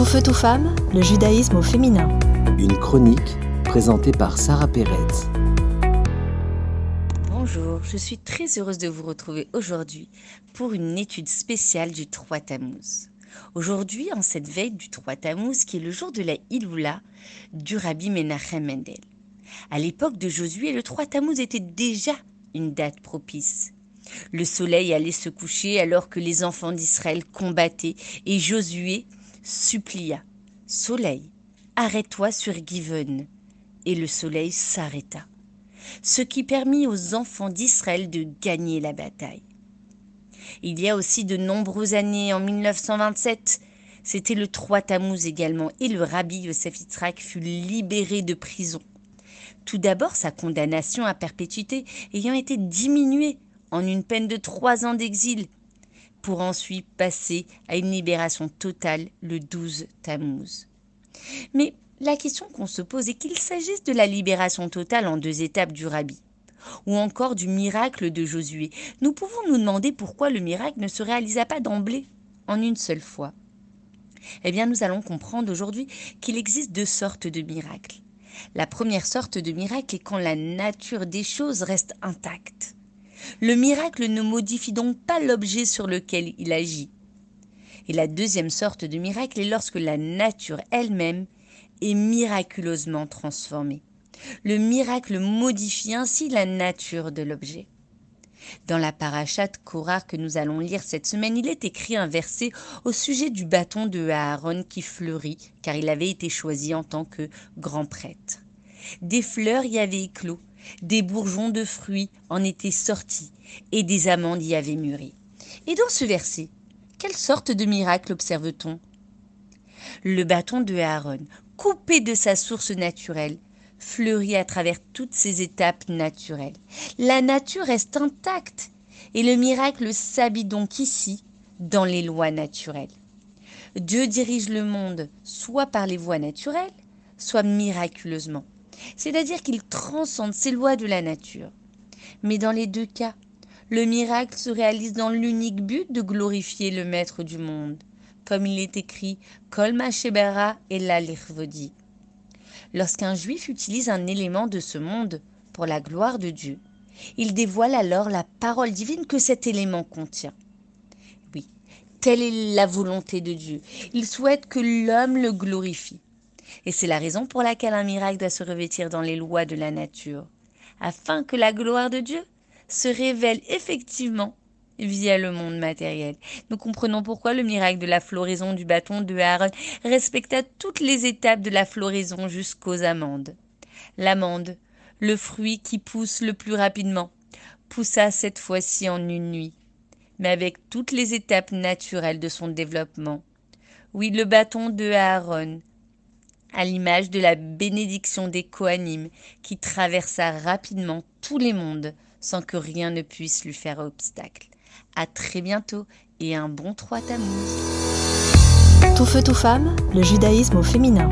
Tout feu, tout femme, le judaïsme au féminin. Une chronique présentée par Sarah Pérez. Bonjour, je suis très heureuse de vous retrouver aujourd'hui pour une étude spéciale du 3 Tammuz. Aujourd'hui, en cette veille du 3 Tammuz, qui est le jour de la Iloula du Rabbi Menachem Mendel. À l'époque de Josué, le 3 Tammuz était déjà une date propice. Le soleil allait se coucher alors que les enfants d'Israël combattaient et Josué supplia Soleil, arrête-toi sur Given. Et le soleil s'arrêta, ce qui permit aux enfants d'Israël de gagner la bataille. Il y a aussi de nombreuses années, en 1927, c'était le 3 Tammuz également, et le rabbi Yosef Yitzhak fut libéré de prison. Tout d'abord, sa condamnation à perpétuité ayant été diminuée en une peine de trois ans d'exil pour ensuite passer à une libération totale le 12 Tammuz. Mais la question qu'on se pose est qu'il s'agisse de la libération totale en deux étapes du rabbi, ou encore du miracle de Josué. Nous pouvons nous demander pourquoi le miracle ne se réalisa pas d'emblée, en une seule fois. Eh bien, nous allons comprendre aujourd'hui qu'il existe deux sortes de miracles. La première sorte de miracle est quand la nature des choses reste intacte. Le miracle ne modifie donc pas l'objet sur lequel il agit. Et la deuxième sorte de miracle est lorsque la nature elle-même est miraculeusement transformée. Le miracle modifie ainsi la nature de l'objet. Dans la parachate Korah que nous allons lire cette semaine, il est écrit un verset au sujet du bâton de Aaron qui fleurit, car il avait été choisi en tant que grand prêtre. Des fleurs y avaient éclos, des bourgeons de fruits en étaient sortis et des amandes y avaient mûri. Et dans ce verset, quelle sorte de miracle observe-t-on? Le bâton de Aaron, coupé de sa source naturelle, fleurit à travers toutes ces étapes naturelles. La nature reste intacte et le miracle s'habille donc ici dans les lois naturelles. Dieu dirige le monde soit par les voies naturelles, soit miraculeusement c'est-à-dire qu'il transcende ces lois de la nature. Mais dans les deux cas, le miracle se réalise dans l'unique but de glorifier le Maître du monde, comme il est écrit Kol Shebera et la Lorsqu'un juif utilise un élément de ce monde pour la gloire de Dieu, il dévoile alors la parole divine que cet élément contient. Oui, telle est la volonté de Dieu. Il souhaite que l'homme le glorifie. Et c'est la raison pour laquelle un miracle doit se revêtir dans les lois de la nature, afin que la gloire de Dieu se révèle effectivement via le monde matériel. Nous comprenons pourquoi le miracle de la floraison du bâton de Aaron respecta toutes les étapes de la floraison jusqu'aux amandes. L'amande, le fruit qui pousse le plus rapidement, poussa cette fois-ci en une nuit, mais avec toutes les étapes naturelles de son développement. Oui, le bâton de Aaron, à l'image de la bénédiction des Kohanim qui traversa rapidement tous les mondes sans que rien ne puisse lui faire obstacle. À très bientôt et un bon 3 Tammuz. Tout feu, tout femme, le judaïsme au féminin.